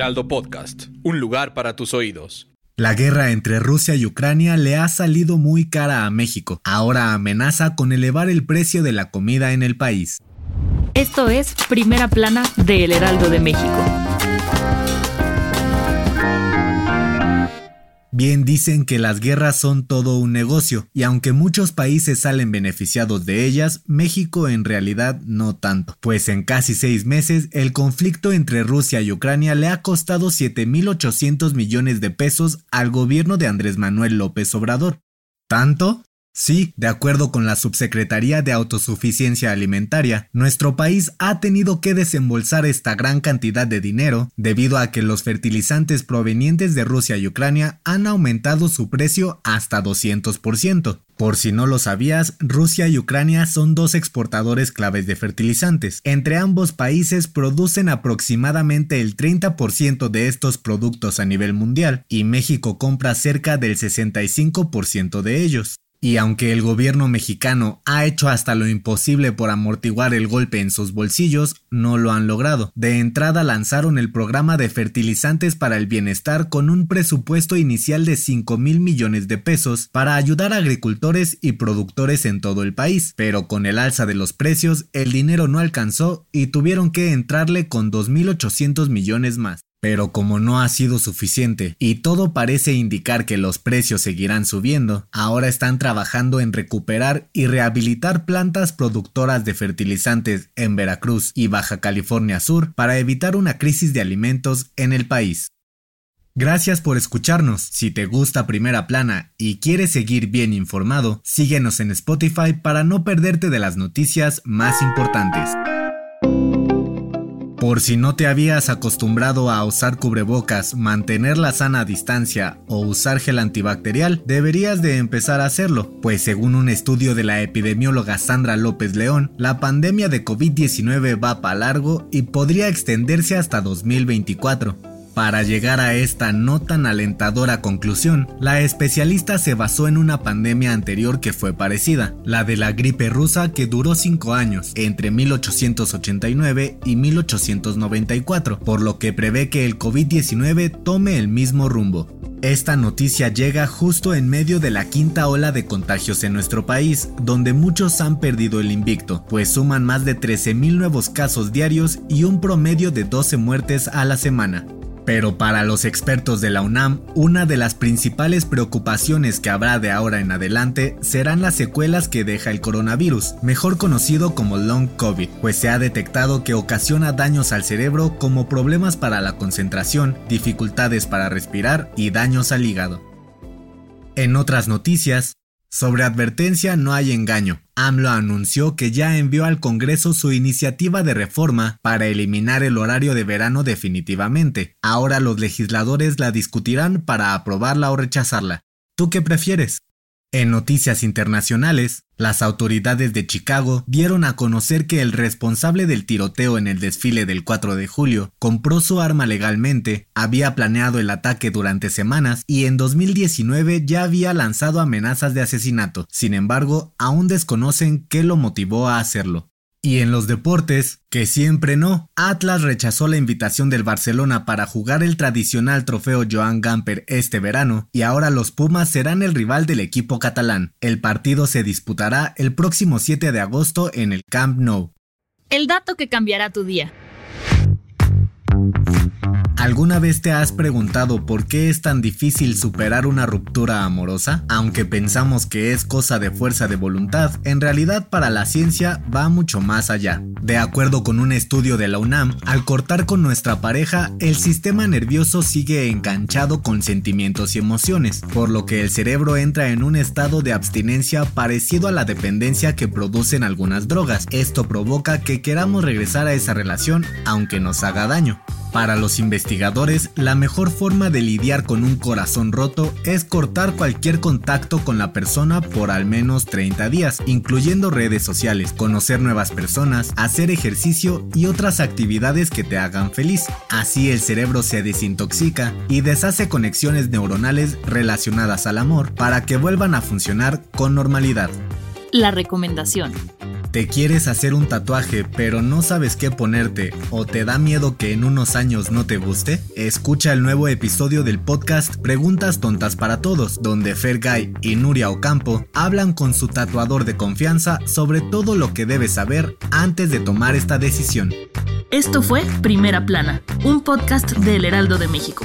Heraldo Podcast. Un lugar para tus oídos. La guerra entre Rusia y Ucrania le ha salido muy cara a México. Ahora amenaza con elevar el precio de la comida en el país. Esto es Primera Plana de El Heraldo de México. Bien dicen que las guerras son todo un negocio, y aunque muchos países salen beneficiados de ellas, México en realidad no tanto, pues en casi seis meses el conflicto entre Rusia y Ucrania le ha costado 7.800 millones de pesos al gobierno de Andrés Manuel López Obrador. ¿Tanto? Sí, de acuerdo con la Subsecretaría de Autosuficiencia Alimentaria, nuestro país ha tenido que desembolsar esta gran cantidad de dinero debido a que los fertilizantes provenientes de Rusia y Ucrania han aumentado su precio hasta 200%. Por si no lo sabías, Rusia y Ucrania son dos exportadores claves de fertilizantes. Entre ambos países producen aproximadamente el 30% de estos productos a nivel mundial y México compra cerca del 65% de ellos. Y aunque el gobierno mexicano ha hecho hasta lo imposible por amortiguar el golpe en sus bolsillos, no lo han logrado. De entrada lanzaron el programa de fertilizantes para el bienestar con un presupuesto inicial de 5 mil millones de pesos para ayudar a agricultores y productores en todo el país, pero con el alza de los precios el dinero no alcanzó y tuvieron que entrarle con 2.800 millones más. Pero como no ha sido suficiente y todo parece indicar que los precios seguirán subiendo, ahora están trabajando en recuperar y rehabilitar plantas productoras de fertilizantes en Veracruz y Baja California Sur para evitar una crisis de alimentos en el país. Gracias por escucharnos. Si te gusta Primera Plana y quieres seguir bien informado, síguenos en Spotify para no perderte de las noticias más importantes. Por si no te habías acostumbrado a usar cubrebocas, mantener la sana distancia o usar gel antibacterial, deberías de empezar a hacerlo, pues según un estudio de la epidemióloga Sandra López León, la pandemia de COVID-19 va para largo y podría extenderse hasta 2024. Para llegar a esta no tan alentadora conclusión, la especialista se basó en una pandemia anterior que fue parecida, la de la gripe rusa que duró 5 años, entre 1889 y 1894, por lo que prevé que el COVID-19 tome el mismo rumbo. Esta noticia llega justo en medio de la quinta ola de contagios en nuestro país, donde muchos han perdido el invicto, pues suman más de 13.000 nuevos casos diarios y un promedio de 12 muertes a la semana. Pero para los expertos de la UNAM, una de las principales preocupaciones que habrá de ahora en adelante serán las secuelas que deja el coronavirus, mejor conocido como long COVID, pues se ha detectado que ocasiona daños al cerebro como problemas para la concentración, dificultades para respirar y daños al hígado. En otras noticias, sobre advertencia no hay engaño. AMLO anunció que ya envió al Congreso su iniciativa de reforma para eliminar el horario de verano definitivamente. Ahora los legisladores la discutirán para aprobarla o rechazarla. ¿Tú qué prefieres? En noticias internacionales, las autoridades de Chicago dieron a conocer que el responsable del tiroteo en el desfile del 4 de julio compró su arma legalmente, había planeado el ataque durante semanas y en 2019 ya había lanzado amenazas de asesinato. Sin embargo, aún desconocen qué lo motivó a hacerlo. Y en los deportes, que siempre no, Atlas rechazó la invitación del Barcelona para jugar el tradicional trofeo Joan Gamper este verano y ahora los Pumas serán el rival del equipo catalán. El partido se disputará el próximo 7 de agosto en el Camp Nou. El dato que cambiará tu día. ¿Alguna vez te has preguntado por qué es tan difícil superar una ruptura amorosa? Aunque pensamos que es cosa de fuerza de voluntad, en realidad para la ciencia va mucho más allá. De acuerdo con un estudio de la UNAM, al cortar con nuestra pareja, el sistema nervioso sigue enganchado con sentimientos y emociones, por lo que el cerebro entra en un estado de abstinencia parecido a la dependencia que producen algunas drogas. Esto provoca que queramos regresar a esa relación aunque nos haga daño. Para los investigadores, la mejor forma de lidiar con un corazón roto es cortar cualquier contacto con la persona por al menos 30 días, incluyendo redes sociales, conocer nuevas personas, hacer ejercicio y otras actividades que te hagan feliz. Así el cerebro se desintoxica y deshace conexiones neuronales relacionadas al amor para que vuelvan a funcionar con normalidad. La recomendación. ¿Te quieres hacer un tatuaje pero no sabes qué ponerte o te da miedo que en unos años no te guste? Escucha el nuevo episodio del podcast Preguntas Tontas para Todos, donde Fergay y Nuria Ocampo hablan con su tatuador de confianza sobre todo lo que debes saber antes de tomar esta decisión. Esto fue Primera Plana, un podcast del Heraldo de México.